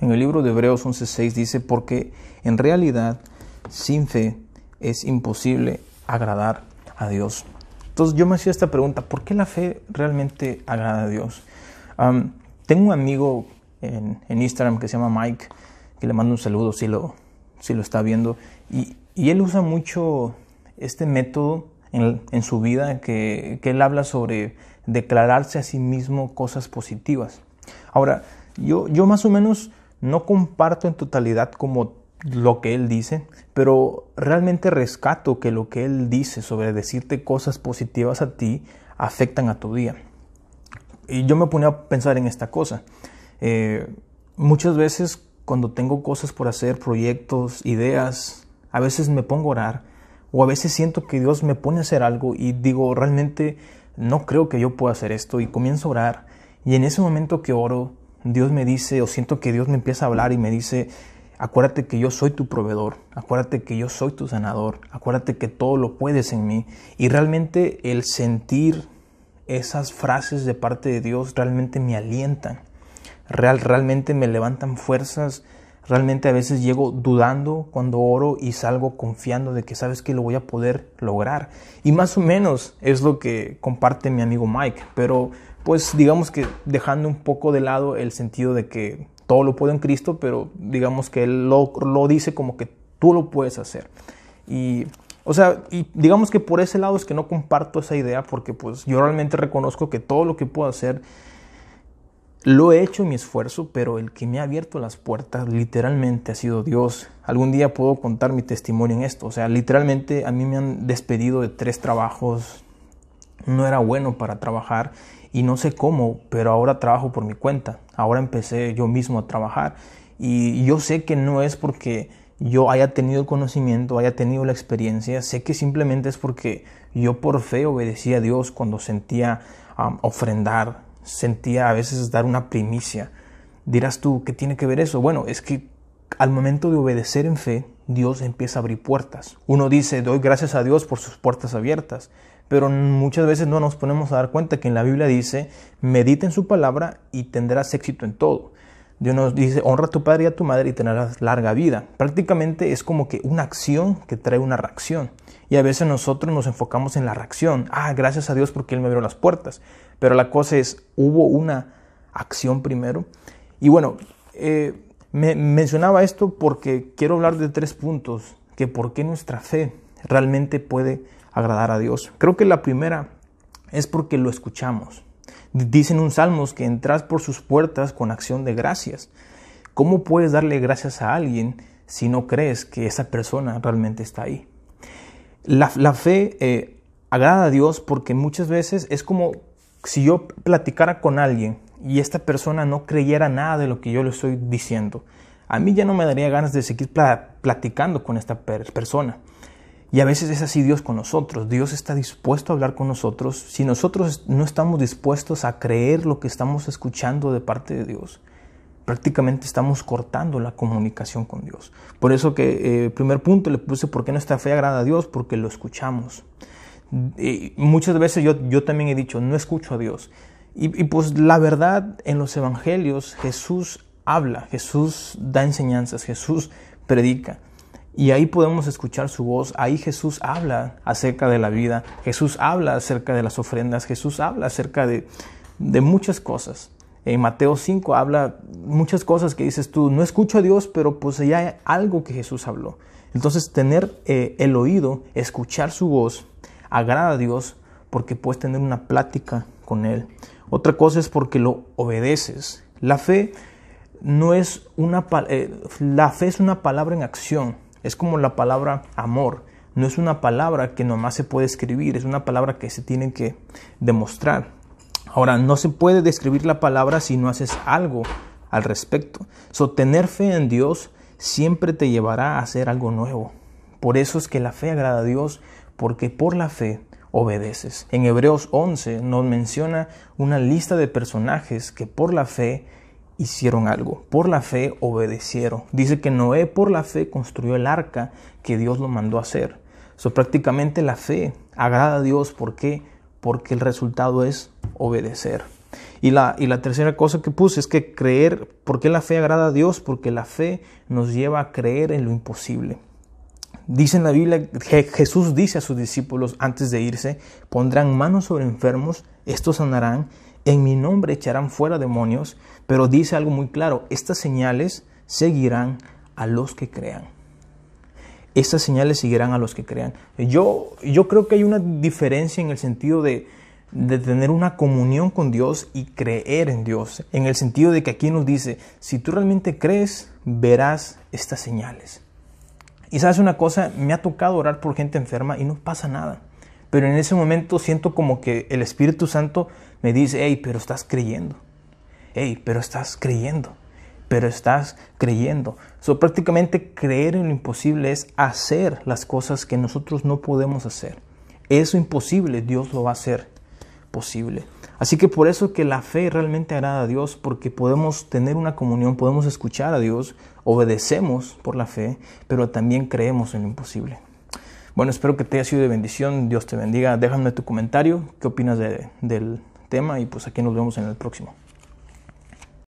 En el libro de Hebreos 11:6 dice, porque en realidad sin fe es imposible agradar a Dios. Entonces yo me hacía esta pregunta, ¿por qué la fe realmente agrada a Dios? tengo un amigo en, Instagram que se llama Mike, que le mando un saludo si lo, si lo está viendo, y, él usa mucho este método en, su vida que, que él habla sobre declararse a sí mismo cosas positivas. Ahora, yo, yo más o menos no comparto en totalidad como lo que él dice, pero realmente rescato que lo que él dice sobre decirte cosas positivas a ti afectan a tu día. Y yo me ponía a pensar en esta cosa. Eh, muchas veces cuando tengo cosas por hacer, proyectos, ideas, a veces me pongo a orar o a veces siento que Dios me pone a hacer algo y digo, realmente no creo que yo pueda hacer esto y comienzo a orar y en ese momento que oro, Dios me dice o siento que Dios me empieza a hablar y me dice, Acuérdate que yo soy tu proveedor, acuérdate que yo soy tu sanador, acuérdate que todo lo puedes en mí. Y realmente el sentir esas frases de parte de Dios realmente me alientan, Real, realmente me levantan fuerzas, realmente a veces llego dudando cuando oro y salgo confiando de que sabes que lo voy a poder lograr. Y más o menos es lo que comparte mi amigo Mike, pero pues digamos que dejando un poco de lado el sentido de que todo lo puedo en Cristo, pero digamos que Él lo, dice como que tú lo puedes hacer. Y, o sea, y digamos que por ese lado es que no comparto esa idea, porque pues yo realmente reconozco que todo lo que puedo hacer lo he hecho en mi esfuerzo, pero el que me ha abierto las puertas literalmente ha sido Dios. Algún día puedo contar mi testimonio en esto. O sea, literalmente a mí me han despedido de tres trabajos. No era bueno para trabajar y no sé cómo, pero ahora trabajo por mi cuenta. Ahora empecé yo mismo a trabajar y yo sé que no es porque yo haya tenido el conocimiento, haya tenido la experiencia, sé que simplemente es porque yo por fe obedecí a Dios cuando sentía ofrendar, sentía a veces dar una primicia. Dirás tú, ¿qué tiene que ver eso? Bueno, es que al momento de obedecer en fe, Dios empieza a abrir puertas. Uno dice, doy gracias a Dios por sus puertas abiertas, pero muchas veces no nos ponemos a dar cuenta que en la Biblia dice, medita en su palabra y tendrás éxito en todo. Dios nos dice, honra a tu padre y a tu madre y tendrás larga vida. Prácticamente es como que una acción que trae una reacción. Y a veces nosotros nos enfocamos en la reacción. Ah, gracias a Dios porque Él me abrió las puertas. Pero la cosa es, hubo una acción primero. Y bueno, eh, me mencionaba esto porque quiero hablar de tres puntos que por qué nuestra fe realmente puede agradar a Dios. Creo que la primera es porque lo escuchamos. Dicen un salmos que entras por sus puertas con acción de gracias. ¿Cómo puedes darle gracias a alguien si no crees que esa persona realmente está ahí? La, fe eh, agrada a Dios porque muchas veces es como si yo platicara con alguien y esta persona no creyera nada de lo que yo le estoy diciendo. A mí ya no me daría ganas de seguir platicando con esta persona. Y a veces es así Dios con nosotros. Dios está dispuesto a hablar con nosotros. Si nosotros no estamos dispuestos a creer lo que estamos escuchando de parte de Dios, prácticamente estamos cortando la comunicación con Dios. Por eso que eh, primer punto le puse por qué nuestra fe agrada a Dios, porque lo escuchamos. Muchas veces yo, yo también he dicho, no escucho a Dios. Y pues la verdad, en los evangelios Jesús habla, Jesús da enseñanzas, Jesús predica. Y ahí podemos escuchar su voz, ahí Jesús habla acerca de la vida, Jesús habla acerca de las ofrendas, Jesús habla acerca de, muchas cosas. En Mateo 5 habla muchas cosas que dices tú, no escucho a Dios, pero pues ya hay algo que Jesús habló. Entonces tener eh, el oído, escuchar su voz, agrada a Dios porque puedes tener una plática con Él. Otra cosa es porque lo obedeces. La fe no es una, eh, la fe es una palabra en acción. Es como la palabra amor. No es una palabra que nomás se puede escribir, es una palabra que se tiene que demostrar. Ahora, no se puede describir la palabra si no haces algo al respecto. So, tener fe en Dios siempre te llevará a hacer algo nuevo. Por eso es que la fe agrada a Dios, porque por la fe obedeces. En Hebreos 11 nos menciona una lista de personajes que por la fe hicieron algo, por la fe obedecieron. Dice que Noé por la fe construyó el arca que Dios lo mandó a hacer. So, prácticamente la fe agrada a Dios, ¿por qué? Porque el resultado es obedecer. Y la, y la tercera cosa que puse es que creer, ¿por qué la fe agrada a Dios? Porque la fe nos lleva a creer en lo imposible. Dice en la Biblia, Jesús dice a sus discípulos antes de irse, pondrán manos sobre enfermos, estos sanarán, en mi nombre echarán fuera demonios, pero dice algo muy claro, estas señales seguirán a los que crean. Estas señales seguirán a los que crean. Yo, yo creo que hay una diferencia en el sentido de, de tener una comunión con Dios y creer en Dios, en el sentido de que aquí nos dice, si tú realmente crees, verás estas señales. Y sabes una cosa, me ha tocado orar por gente enferma y no pasa nada. Pero en ese momento siento como que el Espíritu Santo me dice, hey, pero estás creyendo. Hey, pero estás creyendo. Pero estás creyendo. So, prácticamente creer en lo imposible es hacer las cosas que nosotros no podemos hacer. Eso imposible, Dios lo va a hacer posible. Así que por eso que la fe realmente agrada a Dios, porque podemos tener una comunión, podemos escuchar a Dios, obedecemos por la fe, pero también creemos en lo imposible. Bueno, espero que te haya sido de bendición, Dios te bendiga, déjame tu comentario, qué opinas del tema y pues aquí nos vemos en el próximo.